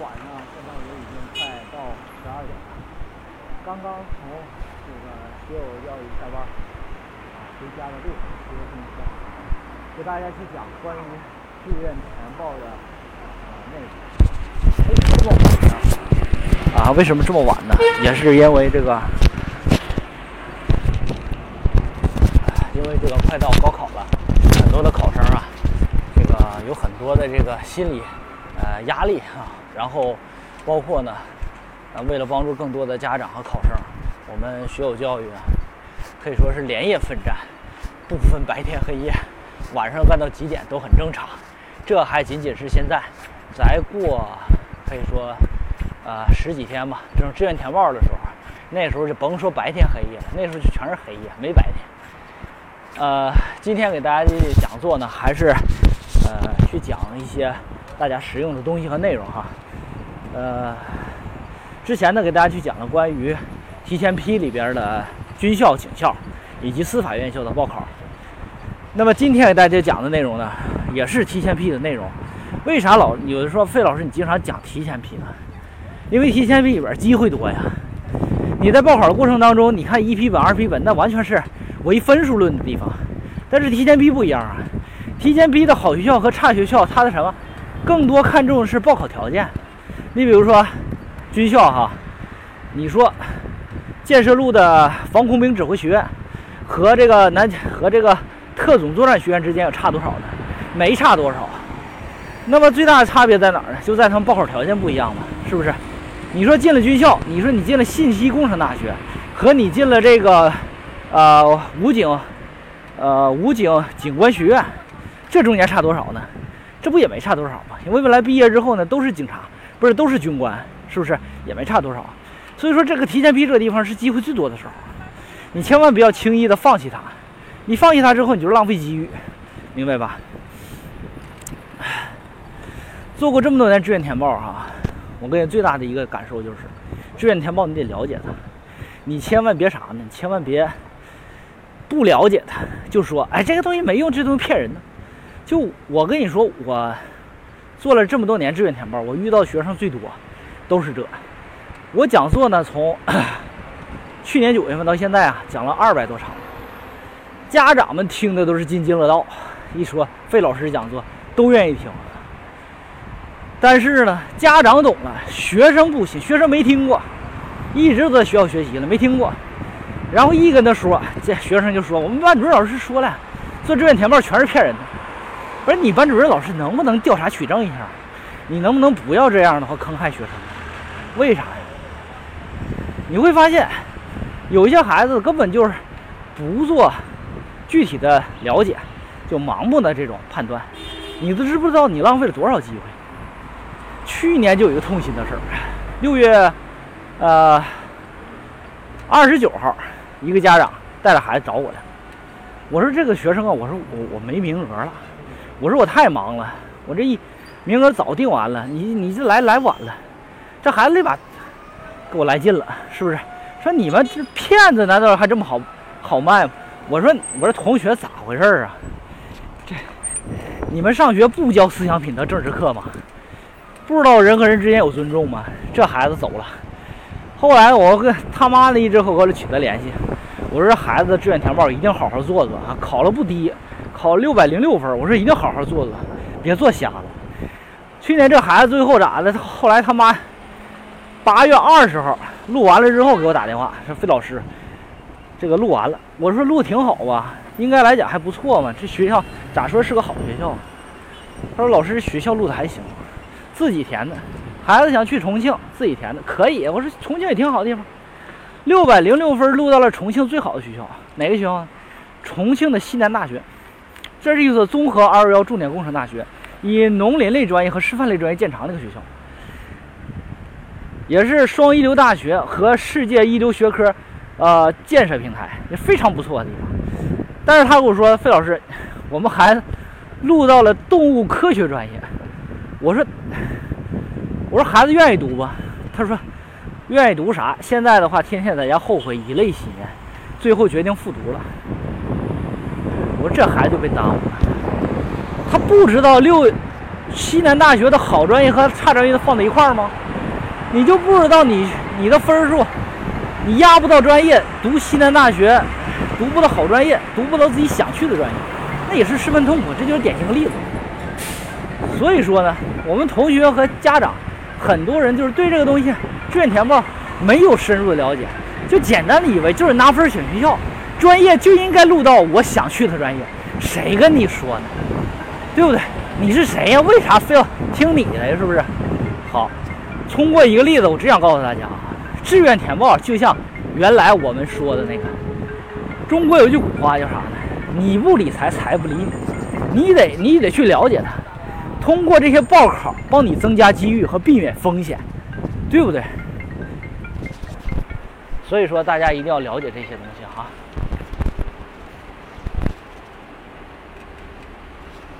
晚上，现在也已经快到十二点了。刚刚从这个学友教育下班，啊，回家的路上骑着自行车，给大家去讲关于志愿填报的啊内容。哎，这么晚呢？啊，为什么这么晚呢？也是因为这个，因为这个快到高考了，很多的考生啊，这个有很多的这个心理呃压力啊，然后包括呢，啊，为了帮助更多的家长和考生，我们学友教育啊，可以说是连夜奋战，不分白天黑夜，晚上干到几点都很正常。这还仅仅是现在，再过可以说呃十几天吧，这种志愿填报的时候，那时候就甭说白天黑夜了，那时候就全是黑夜，没白天。呃，今天给大家的讲座呢，还是呃去讲一些大家实用的东西和内容哈。呃，之前呢给大家去讲了关于提前批里边的军校、警校以及司法院校的报考。那么今天给大家讲的内容呢，也是提前批的内容。为啥老有的说费老师你经常讲提前批呢？因为提前批里边机会多呀。你在报考的过程当中，你看一批本、二批本，那完全是唯分数论的地方。但是提前批不一样啊，提前批的好学校和差学校，它的什么，更多看重是报考条件。你比如说军校哈，你说建设路的防空兵指挥学院和这个南和这个特种作战学院之间有差多少呢？没差多少。那么最大的差别在哪儿呢？就在他们报考条件不一样嘛，是不是？你说进了军校，你说你进了信息工程大学，和你进了这个呃武警呃武警警官学院，这中间差多少呢？这不也没差多少吗？因为未来毕业之后呢，都是警察，不是都是军官，是不是也没差多少？所以说这个提前批这个地方是机会最多的时候，你千万不要轻易的放弃它，你放弃它之后，你就浪费机遇，明白吧？做过这么多年志愿填报哈，我个人最大的一个感受就是，志愿填报你得了解它，你千万别啥呢？你千万别不了解它就说，哎，这个东西没用，这东西骗人的。就我跟你说，我做了这么多年志愿填报，我遇到学生最多都是这。我讲座呢，从 去年九月份到现在啊，讲了二百多场，家长们听的都是津津乐道，一说费老师讲座都愿意听。但是呢，家长懂了，学生不行，学生没听过，一直在学校学习了，没听过。然后一跟他说，这学生就说：“我们班主任老师说了，做志愿填报全是骗人的。”不是你班主任老师能不能调查取证一下？你能不能不要这样的话坑害学生？为啥呀？你会发现，有一些孩子根本就是不做具体的了解，就盲目的这种判断。你都知不知道你浪费了多少机会？去年就有一个痛心的事儿，六月，呃，二十九号，一个家长带着孩子找我来，我说这个学生啊，我说我我没名额了，我说我太忙了，我这一名额早定完了，你你这来来晚了，这孩子那把给我来劲了，是不是？说你们这骗子难道还这么好好卖吗？我说我说同学咋回事啊？这你们上学不教思想品德政治课吗？不知道人和人之间有尊重吗？这孩子走了。后来我跟他妈的一直和我取得联系，我说这孩子志愿填报一定好好做做啊，考了不低，考六百零六分。我说一定好好做做，别做瞎了。去年这孩子最后咋的？后来他妈八月二十号录完了之后给我打电话，说费老师，这个录完了。我说录挺好吧，应该来讲还不错嘛。这学校咋说是个好学校？他说老师学校录的还行。自己填的，孩子想去重庆，自己填的可以。我说重庆也挺好的地方，六百零六分录到了重庆最好的学校，哪个学校？重庆的西南大学，这是一所综合“二幺幺”重点工程大学，以农林类专业和师范类专业见长的一个学校，也是双一流大学和世界一流学科，呃，建设平台，也非常不错的地方。但是他跟我说，费老师，我们孩子录到了动物科学专业。我说，我说孩子愿意读吧？他说，愿意读啥？现在的话，天天在家后悔，以泪洗面，最后决定复读了。我说这孩子就被耽误了。他不知道六西南大学的好专业和差专业放在一块儿吗？你就不知道你你的分数，你压不到专业，读西南大学，读不到好专业，读不到自己想去的专业，那也是十分痛苦。这就是典型的例子。所以说呢，我们同学和家长，很多人就是对这个东西志愿填报没有深入的了解，就简单的以为就是拿分选学校，专业就应该录到我想去的专业。谁跟你说呢？对不对？你是谁呀？为啥非要听你的？是不是？好，通过一个例子，我只想告诉大家啊，志愿填报就像原来我们说的那个，中国有句古话叫啥呢？你不理财，财不理你。你得你得去了解它，通过这些报考帮你增加机遇和避免风险，对不对？所以说大家一定要了解这些东西哈。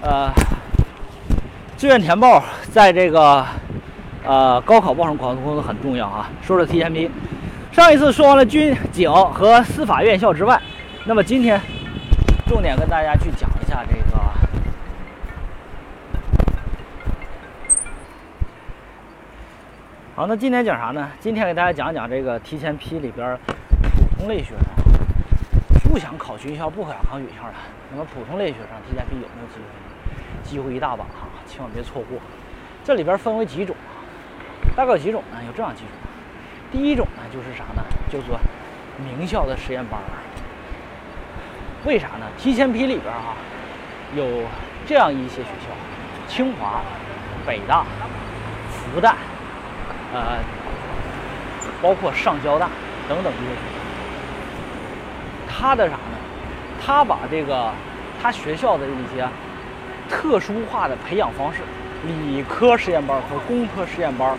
呃，志愿填报在这个呃高考报上考中很重要啊。说说提前批，上一次说完了军警和司法院校之外，那么今天重点跟大家去讲一下这个。好，那今天讲啥呢？今天给大家讲讲这个提前批里边普通类学生不想考军校、不想考女校的，那么普通类学生提前批有没有机会？机会一大把哈，千万别错过。这里边分为几种啊？大概有几种呢？有这样几种。第一种呢，就是啥呢？叫做名校的实验班。为啥呢？提前批里边哈有这样一些学校：清华、北大、复旦，呃，包括上交大等等这些学校。他的啥呢？他把这个他学校的一些。特殊化的培养方式，理科实验班和工科实验班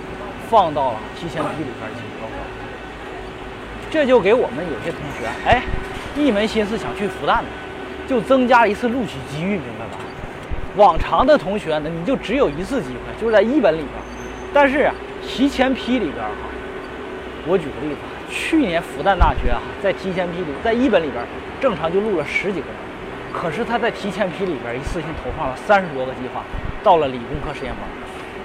放到了提前批里边进行高考，这就给我们有些同学，哎，一门心思想去复旦的，就增加了一次录取机遇，明白吧？往常的同学呢，你就只有一次机会，就是在一本里边，但是提前批里边哈，我举个例子，去年复旦大学啊，在提前批里，在一本里边正常就录了十几个人。可是他在提前批里边一次性投放了三十多个计划，到了理工科实验班。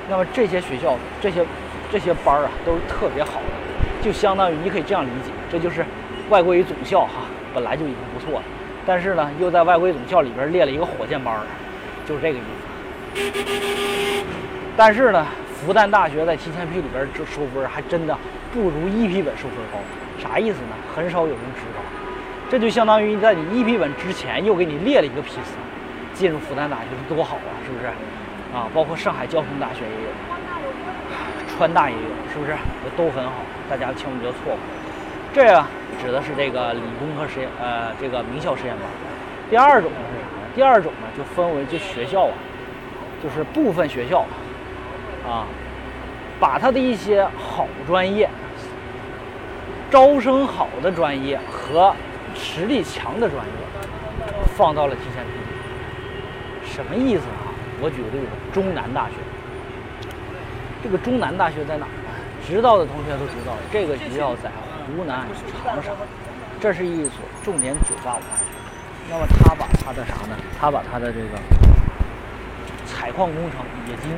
那么这些学校这些这些班儿啊都是特别好的，就相当于你可以这样理解，这就是外国语总校哈，本来就已经不错了，但是呢又在外国语总校里边列了一个火箭班，就是这个意思。但是呢，复旦大学在提前批里边这收分还真的不如一批本收分高，啥意思呢？很少有人知道。这就相当于在你一批本之前又给你列了一个批次，进入复旦大学是多好啊，是不是？啊，包括上海交通大学也有，川大也有，是不是？都很好，大家千万不要错过。这指的是这个理工科实验，呃，这个名校实验班。第二种呢是啥呢？第二种呢就分为这学校啊，就是部分学校啊，把他的一些好专业、招生好的专业和实力强的专业放到了提前批，什么意思啊？我举个例子，中南大学。这个中南大学在哪儿呢？知道的同学都知道，这个学校在湖南长沙，这是一所重点985大学。那么他把他的啥呢？他把他的这个采矿工程冶金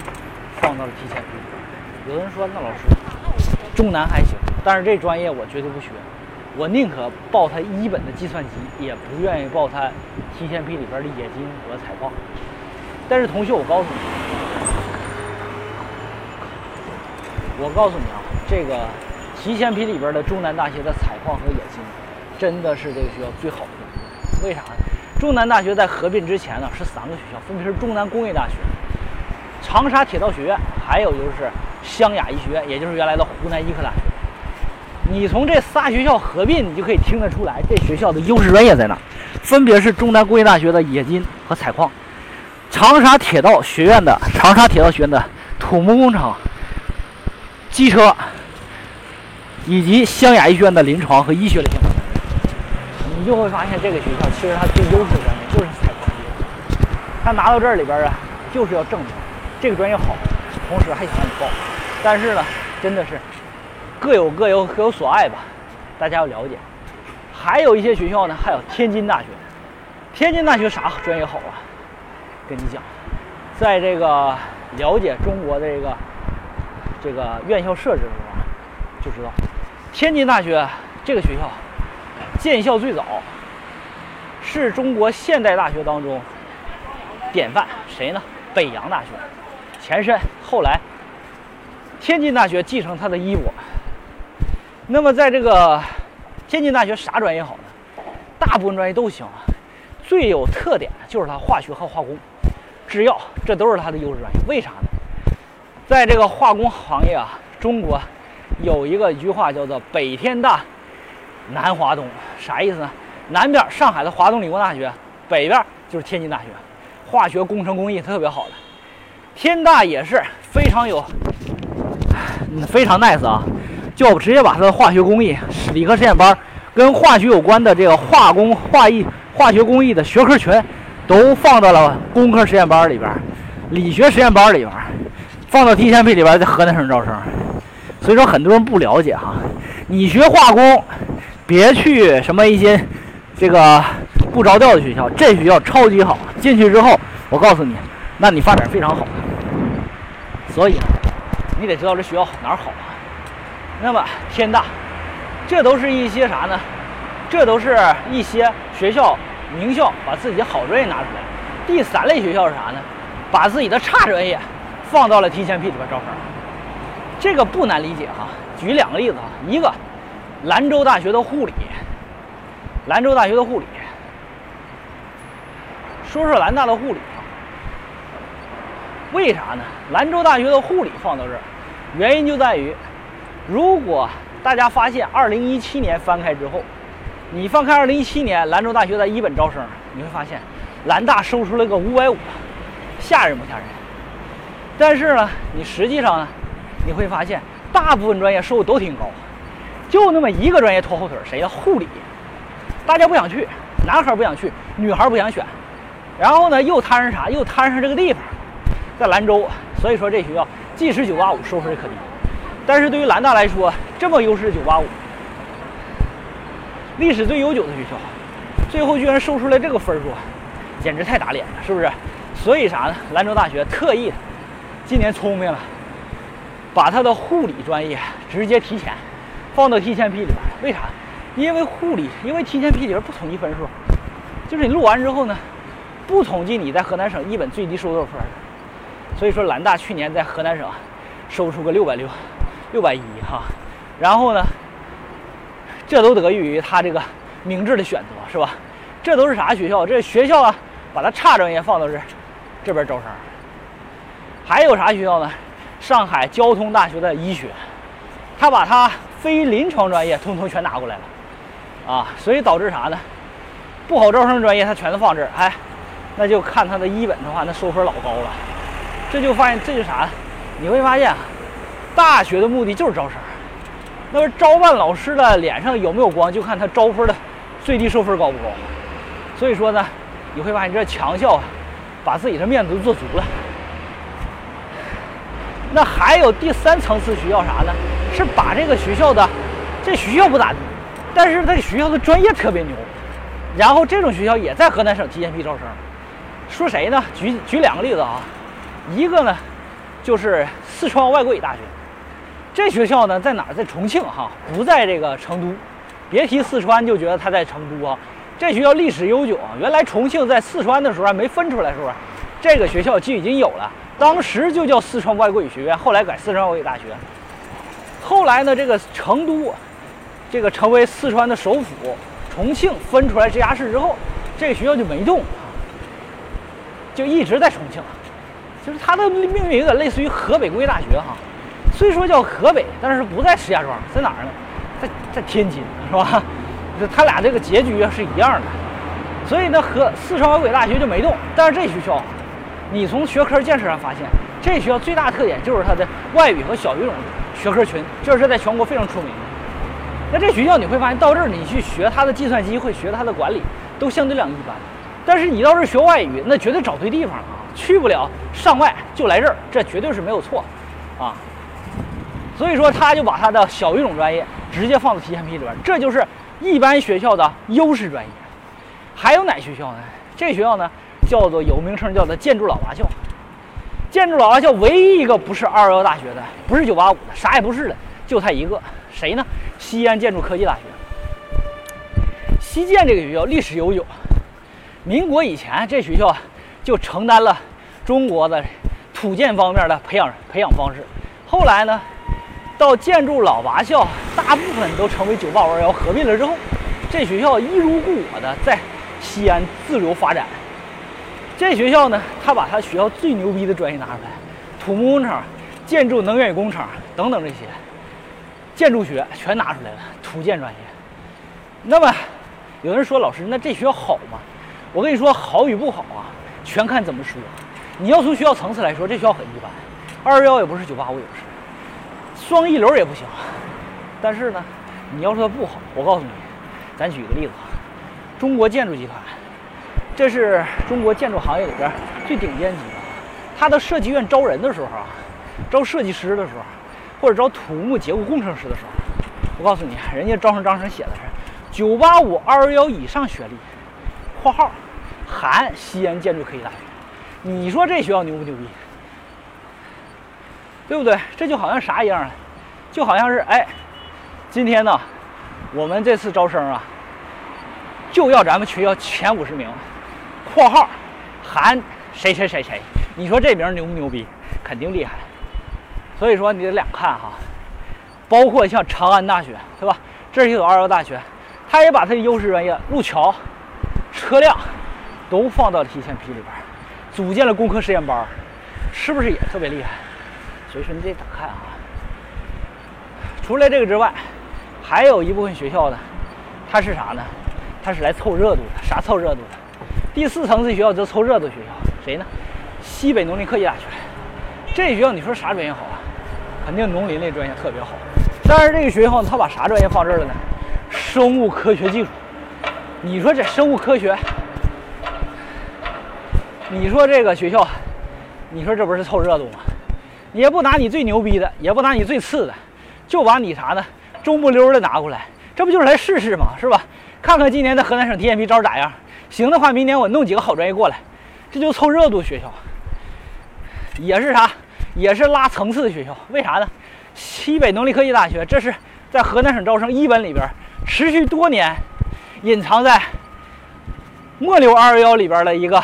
放到了提前批。有的人说，那老师，中南还行，但是这专业我绝对不学。我宁可报他一本的计算机，也不愿意报他提前批里边的冶金和采矿。但是同学，我告诉你，我告诉你啊，这个提前批里边的中南大学的采矿和冶金，真的是这个学校最好的。为啥呢？中南大学在合并之前呢，是三个学校，分别是中南工业大学、长沙铁道学院，还有就是湘雅医学院，也就是原来的湖南医科大学。你从这仨学校合并，你就可以听得出来，这学校的优势专业在哪？分别是中南工业大学的冶金和采矿，长沙铁道学院的长沙铁道学院的土木工程、机车，以及湘雅医学院的临床和医学类相关的。你就会发现，这个学校其实它最优势的专业就是采矿。业，它拿到这里边啊，就是要证明这个专业好，同时还想让你报。但是呢，真的是。各有各有各有所爱吧，大家要了解。还有一些学校呢，还有天津大学。天津大学啥专业好啊？跟你讲，在这个了解中国的这个这个院校设置的时候，就知道天津大学这个学校建校最早，是中国现代大学当中典范。谁呢？北洋大学前身，后来天津大学继承它的衣钵。那么在这个天津大学啥专业好呢？大部分专业都行，最有特点的就是它化学和化工。制药，这都是它的优势专业。为啥呢？在这个化工行业啊，中国有一个一句话叫做“北天大，南华东”，啥意思呢？南边上海的华东理工大学，北边就是天津大学，化学工程工艺特别好的。天大也是非常有，非常 nice 啊，就直接把它的化学工艺、理科实验班跟化学有关的这个化工、化艺、化学工艺的学科群。都放到了工科实验班里边，理学实验班里边，放到提前批里边，在河南省招生。所以说很多人不了解哈，你学化工，别去什么一些这个不着调的学校，这学校超级好，进去之后，我告诉你，那你发展非常好。所以你得知道这学校哪好啊。那么天大，这都是一些啥呢？这都是一些学校。名校把自己好专业拿出来，第三类学校是啥呢？把自己的差专业放到了提前批里边招生，这个不难理解哈。举两个例子啊，一个兰州大学的护理，兰州大学的护理，说说兰大的护理啊，为啥呢？兰州大学的护理放到这儿，原因就在于，如果大家发现二零一七年翻开之后。你翻开二零一七年兰州大学的一本招生，你会发现，兰大收出了个五百五，吓人不吓人？但是呢，你实际上呢，你会发现大部分专业收入都挺高，就那么一个专业拖后腿，谁呀？护理，大家不想去，男孩不想去，女孩不想选，然后呢，又摊上啥？又摊上这个地方，在兰州，所以说这学校即使九八五收分可低，但是对于兰大来说，这么优势的九八五。历史最悠久的学校，最后居然收出来这个分数，简直太打脸了，是不是？所以啥呢？兰州大学特意今年聪明了，把他的护理专业直接提前放到提前批里边。为啥？因为护理，因为提前批里边不统计分数，就是你录完之后呢，不统计你在河南省一本最低收多少分。所以说，兰大去年在河南省收出个六百六、六百一哈，然后呢？这都得益于他这个明智的选择，是吧？这都是啥学校？这学校啊，把他差专业放到这这边招生。还有啥学校呢？上海交通大学的医学，他把他非临床专业通通全拿过来了啊，所以导致啥呢？不好招生专业他全都放这儿，哎，那就看他的一本的话，那收分老高了。这就发现这就啥？你会发现，大学的目的就是招生。那么招办老师的脸上有没有光，就看他招分的最低收分高不高。所以说呢，你会发现这强校啊，把自己的面子都做足了。那还有第三层次学校啥呢？是把这个学校的这学校不咋地，但是这个学校的专业特别牛。然后这种学校也在河南省提前批招生。说谁呢？举举两个例子啊，一个呢就是四川外国语大学。这学校呢在哪儿？在重庆哈，不在这个成都。别提四川，就觉得它在成都啊。这学校历史悠久啊，原来重庆在四川的时候还没分出来时候，这个学校就已经有了。当时就叫四川外国语学院，后来改四川外国语大学。后来呢，这个成都，这个成为四川的首府，重庆分出来直辖市之后，这个学校就没动，就一直在重庆。就是它的命运有点类似于河北工业大学哈。虽说叫河北，但是不在石家庄，在哪儿呢？在在天津，是吧？这他俩这个结局是一样的。所以呢，和四川外国语大学就没动。但是这学校，你从学科建设上发现，这学校最大特点就是它的外语和小语种学科群，这是在全国非常出名的。那这学校你会发现，到这儿你去学它的计算机，会学它的管理，都相对量一般。但是你到这儿学外语，那绝对找对地方了啊！去不了上外就来这儿，这绝对是没有错啊。所以说，他就把他的小语种专业直接放到提前批里边，这就是一般学校的优势专业。还有哪学校呢？这学校呢，叫做有名称，叫做建筑老八校。建筑老八校唯一一个不是二幺幺大学的，不是九八五的，啥也不是的，就他一个，谁呢？西安建筑科技大学。西建这个学校历史悠久，民国以前这学校就承担了中国的土建方面的培养培养方式。后来呢，到建筑老八校大部分都成为九八五二幺合并了之后，这学校一如故我的在西安自由发展。这学校呢，他把他学校最牛逼的专业拿出来，土木工程、建筑能源与工程等等这些建筑学全拿出来了，土建专业。那么，有人说老师，那这学校好吗？我跟你说，好与不好啊，全看怎么说。你要从学校层次来说，这学校很一般，二幺幺也不是，九八五也不是，双一流也不行。但是呢，你要说它不好，我告诉你，咱举个例子，中国建筑集团。这是中国建筑行业里边最顶尖级的。他的设计院招人的时候啊，招设计师的时候，或者招土木结构工程师的时候，我告诉你，人家招生章程写的是九八五二幺幺以上学历（括号含西安建筑科技大学）。你说这学校牛不牛逼？对不对？这就好像啥一样啊？就好像是哎，今天呢，我们这次招生啊，就要咱们学校前五十名。括号含谁谁谁谁，你说这名牛不牛逼？肯定厉害。所以说你得两看哈，包括像长安大学，对吧？这是一所二幺大学，他也把他的优势专业路桥、车辆都放到了提前批里边，组建了工科实验班，是不是也特别厉害？所以说你得咋看啊？除了这个之外，还有一部分学校呢，它是啥呢？它是来凑热度的。啥凑热度的？第四层次学校就凑热度学校，谁呢？西北农林科技大学。这学校你说啥专业好啊？肯定农林类专业特别好。但是这个学校它把啥专业放这儿了呢？生物科学技术。你说这生物科学，你说这个学校，你说这不是凑热度吗？也不拿你最牛逼的，也不拿你最次的，就把你啥呢？中不溜的拿过来，这不就是来试试吗？是吧？看看今年的河南省提前批招咋样？行的话，明年我弄几个好专业过来，这就凑热度学校，也是啥，也是拉层次的学校。为啥呢？西北农林科技大学，这是在河南省招生一本里边持续多年，隐藏在末流二幺幺里边的一个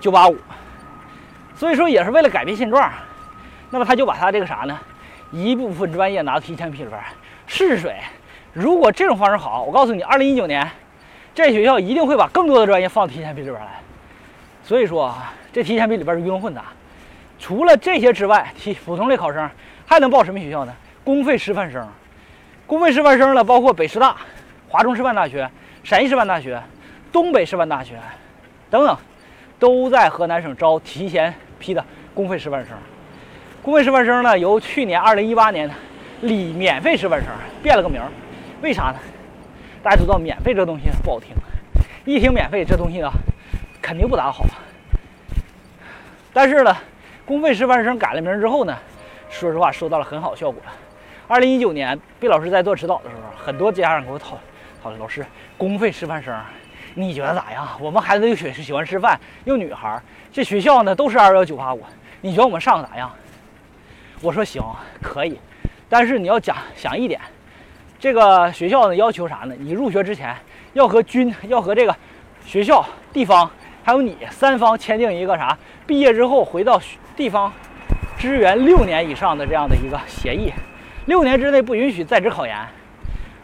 九八五，所以说也是为了改变现状。那么他就把他这个啥呢，一部分专业拿到提前批里边试试水。如果这种方式好，我告诉你，二零一九年。这学校一定会把更多的专业放到提前批里边来，所以说啊，这提前批里边是鱼龙混杂。除了这些之外，提普通类考生还能报什么学校呢？公费师范生，公费师范生呢，包括北师大、华中师范大学、陕西师范大学、东北师范大学等等，都在河南省招提前批的公费师范生。公费师范生呢，由去年二零一八年的里免费师范生变了个名，为啥呢？大家知道，免费这东西不好听，一听免费这东西呢，肯定不咋好。但是呢，公费师范生改了名之后呢，说实话收到了很好效果。二零一九年，毕老师在做指导的时候，很多家长给我讨讨论：“老师，公费师范生，你觉得咋样？我们孩子又喜喜欢师范，又女孩，这学校呢都是二幺九八五，你觉得我们上的咋样？”我说：“行，可以，但是你要讲想一点。”这个学校呢要求啥呢？你入学之前要和军要和这个学校、地方还有你三方签订一个啥？毕业之后回到地方支援六年以上的这样的一个协议，六年之内不允许在职考研，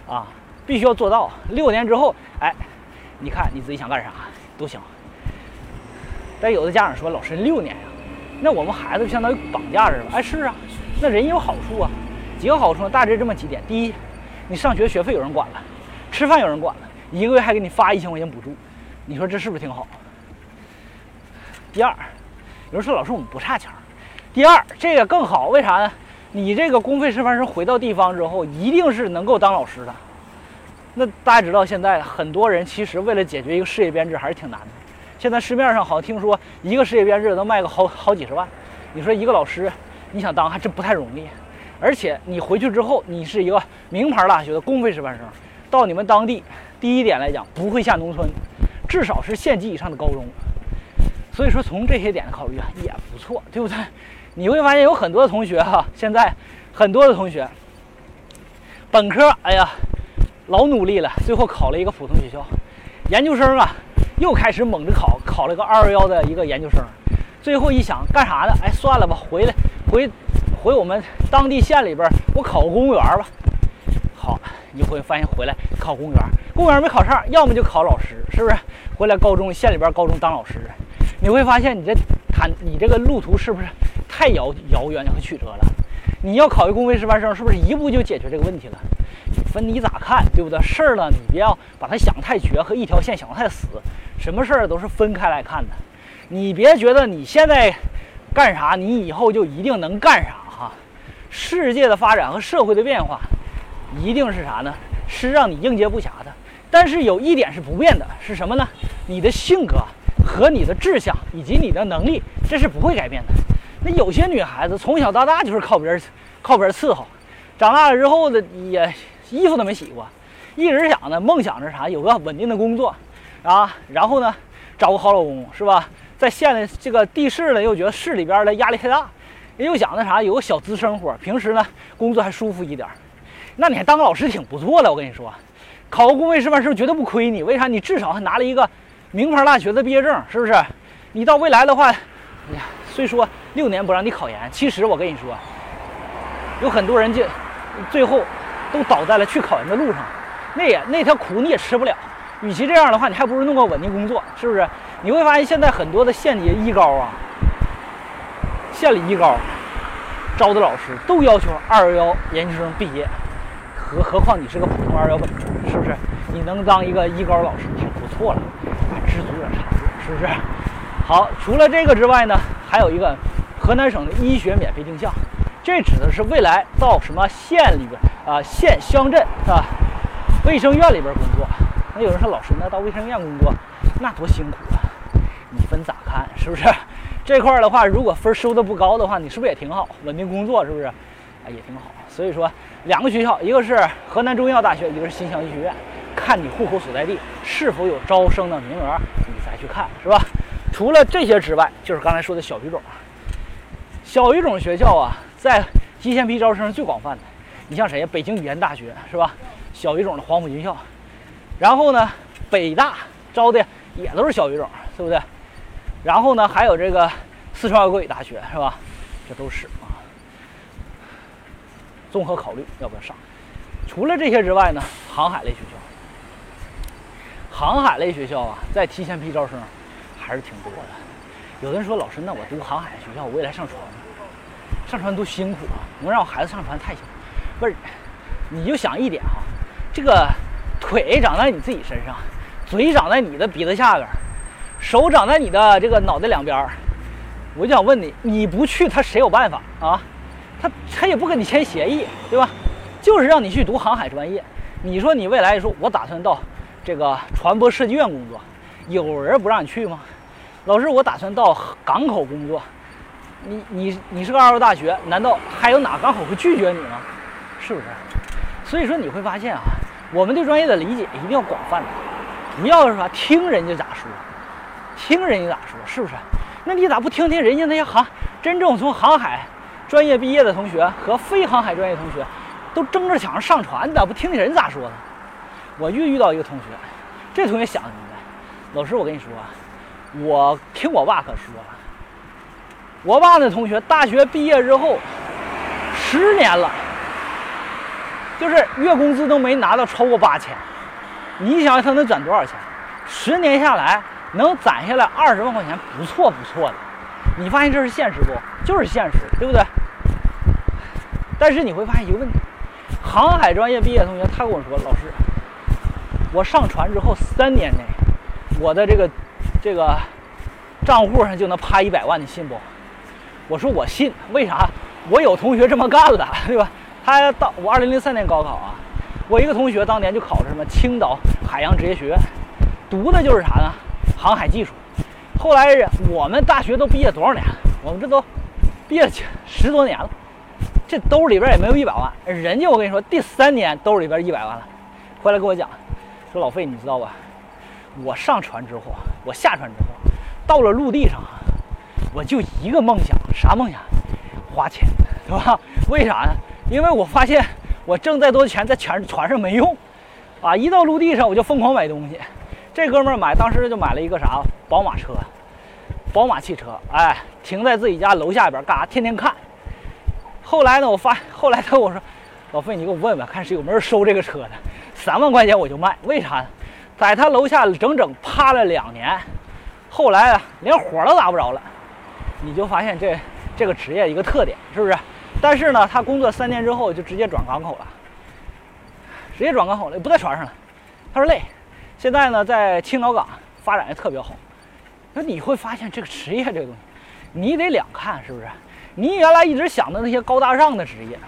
啊，必须要做到。六年之后，哎，你看你自己想干啥都行。但有的家长说，老师六年呀，那我们孩子就相当于绑架似的。哎，是啊，那人有好处啊，几个好处呢？大致这么几点：第一。你上学学费有人管了，吃饭有人管了，一个月还给你发一千块钱补助，你说这是不是挺好？第二，有人说老师我们不差钱儿。第二，这个更好，为啥呢？你这个公费师范生回到地方之后，一定是能够当老师的。那大家知道，现在很多人其实为了解决一个事业编制还是挺难的。现在市面上好像听说一个事业编制能卖个好好几十万，你说一个老师你想当还真不太容易。而且你回去之后，你是一个名牌大学的公费师范生，到你们当地，第一点来讲不会下农村，至少是县级以上的高中。所以说从这些点考虑啊，也不错，对不对？你会发现有很多的同学哈，现在很多的同学，本科哎呀老努力了，最后考了一个普通学校，研究生啊又开始猛着考，考了个二幺幺的一个研究生，最后一想干啥呢？哎，算了吧，回来回回我们当地县里边，我考个公务员吧。好，你会发现回来考公务员，公务员没考上，要么就考老师，是不是？回来高中县里边高中当老师，你会发现你这谈你这个路途是不是太遥遥远和曲折了？你要考一公费师范生，是不是一步就解决这个问题了？分你咋看，对不对？事儿呢，你不要把它想太绝和一条线想太死，什么事儿都是分开来看的。你别觉得你现在干啥，你以后就一定能干啥哈。世界的发展和社会的变化。一定是啥呢？是让你应接不暇的。但是有一点是不变的，是什么呢？你的性格和你的志向以及你的能力，这是不会改变的。那有些女孩子从小到大就是靠别人，靠别人伺候，长大了之后呢，也衣服都没洗过，一直想呢，梦想着啥，有个稳定的工作啊，然后呢，找个好老公，是吧？在县里这个地市呢，又觉得市里边的压力太大，又想那啥，有个小资生活，平时呢，工作还舒服一点。那你还当个老师挺不错的，我跟你说，考个公费师范生绝对不亏你。为啥？你至少还拿了一个名牌大学的毕业证，是不是？你到未来的话，哎呀，虽说六年不让你考研，其实我跟你说，有很多人就最后都倒在了去考研的路上，那也那条苦你也吃不了。与其这样的话，你还不如弄个稳定工作，是不是？你会发现现在很多的县里一高啊，县里一高招的老师都要求二幺幺研究生毕业。何何况你是个普通二幺本科，是不是？你能当一个一高老师挺不错了，知足者常乐，是不是？好，除了这个之外呢，还有一个河南省的医学免费定向，这指的是未来到什么县里边啊，县乡镇是吧？卫生院里边工作。那有人说老师，那到卫生院工作那多辛苦啊？你分咋看？是不是？这块的话，如果分收的不高的话，你是不是也挺好？稳定工作是不是？哎，也挺好。所以说。两个学校，一个是河南中医药大学，一个是新乡医学院，看你户口所在地是否有招生的名额，你再去看，是吧？除了这些之外，就是刚才说的小语种。小语种学校啊，在提前批招生最广泛的，你像谁呀？北京语言大学是吧？小语种的黄埔军校，然后呢，北大招的也都是小语种，对不对？然后呢，还有这个四川外国语大学是吧？这都是啊。综合考虑要不要上？除了这些之外呢，航海类学校，航海类学校啊，在提前批招生还是挺多的。有的人说，老师，那我读航海学校，我未来上船，上船多辛苦啊！能让我孩子上船太辛苦。不是，你就想一点哈，这个腿长在你自己身上，嘴长在你的鼻子下边，手长在你的这个脑袋两边我就想问你，你不去，他谁有办法啊？他他也不跟你签协议，对吧？就是让你去读航海专业。你说你未来说，我打算到这个船舶设计院工作，有人不让你去吗？老师，我打算到港口工作。你你你是个二幺大学，难道还有哪港口会拒绝你吗？是不是？所以说你会发现啊，我们对专业的理解一定要广泛的，不要是吧？听人家咋说，听人家咋说，是不是？那你咋不听听人家那些航真正从航海？专业毕业的同学和非航海专业同学，都争着抢着上船的，不听听人咋说的？我又遇到一个同学，这同学想的明白，老师，我跟你说，我听我爸可说了，我爸那同学大学毕业之后，十年了，就是月工资都没拿到超过八千，你想想他能攒多少钱？十年下来能攒下来二十万块钱，不错不错的。你发现这是现实不？就是现实，对不对？但是你会发现一个问题：航海专业毕业同学，他跟我说，老师，我上船之后三年内，我的这个这个账户上就能趴一百万，你信不？我说我信，为啥？我有同学这么干了，对吧？他到我二零零三年高考啊，我一个同学当年就考了什么青岛海洋职业学院，读的就是啥呢？航海技术。后来我们大学都毕业多少年？我们这都毕业十多年了，这兜里边也没有一百万。人家我跟你说，第三年兜里边一百万了，回来跟我讲，说老费，你知道吧？我上船之后，我下船之后，到了陆地上，我就一个梦想，啥梦想？花钱，对吧？为啥呢？因为我发现我挣再多钱在船船上没用，啊，一到陆地上我就疯狂买东西。这哥们儿买当时就买了一个啥宝马车，宝马汽车，哎，停在自己家楼下边干啥？天天看。后来呢，我发后来他跟我说，老费你给我问问看是有没有人收这个车的，三万块钱我就卖。为啥呢？在他楼下整整趴了两年，后来啊连火都打不着了。你就发现这这个职业一个特点是不是？但是呢，他工作三年之后就直接转港口了，直接转港口了，不在船上了。他说累。现在呢，在青岛港发展的特别好。那你会发现这个职业这个东西，你得两看，是不是？你原来一直想的那些高大上的职业，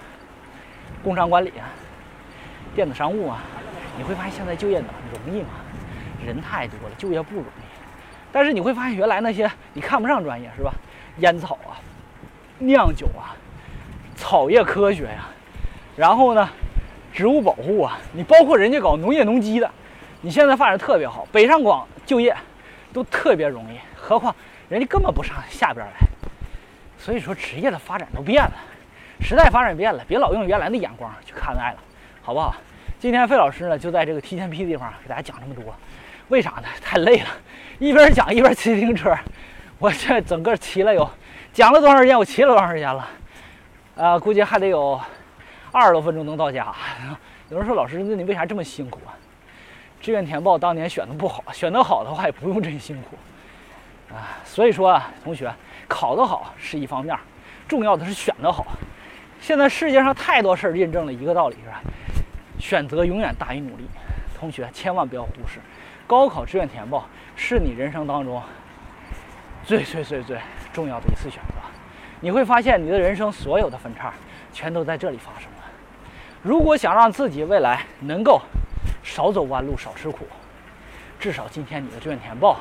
工商管理啊、电子商务啊，你会发现现在就业难容易吗？人太多了，就业不容易。但是你会发现原来那些你看不上专业是吧？烟草啊、酿酒啊、草业科学呀，然后呢，植物保护啊，你包括人家搞农业农机的，你现在发展特别好，北上广就业都特别容易，何况人家根本不上下边来。所以说职业的发展都变了，时代发展变了，别老用原来的眼光去看待了，好不好？今天费老师呢就在这个提前批的地方给大家讲这么多，为啥呢？太累了，一边讲一边骑自行车。我这整个骑了有讲了多长时间？我骑了多长时间了？啊，估计还得有二十多分钟能到家。有人说老师，那你为啥这么辛苦啊？志愿填报当年选的不好，选得好的话也不用这么辛苦啊。所以说啊，同学。考得好是一方面，重要的是选得好。现在世界上太多事儿印证了一个道理，是吧？选择永远大于努力。同学千万不要忽视，高考志愿填报是你人生当中最最最最重要的一次选择。你会发现你的人生所有的分叉全都在这里发生了。如果想让自己未来能够少走弯路、少吃苦，至少今天你的志愿填报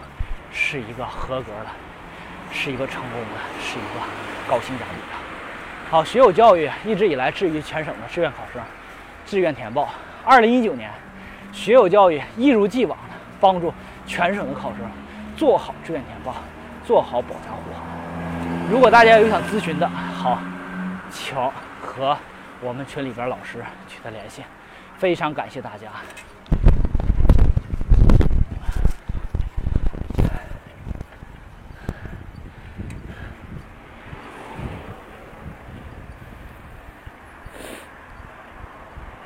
是一个合格的。是一个成功的，是一个高性价比的。好，学友教育一直以来治愈全省的志愿考生，志愿填报。二零一九年，学友教育一如既往的帮助全省的考生做好志愿填报，做好保驾护航。如果大家有想咨询的，好，请和我们群里边老师取得联系。非常感谢大家。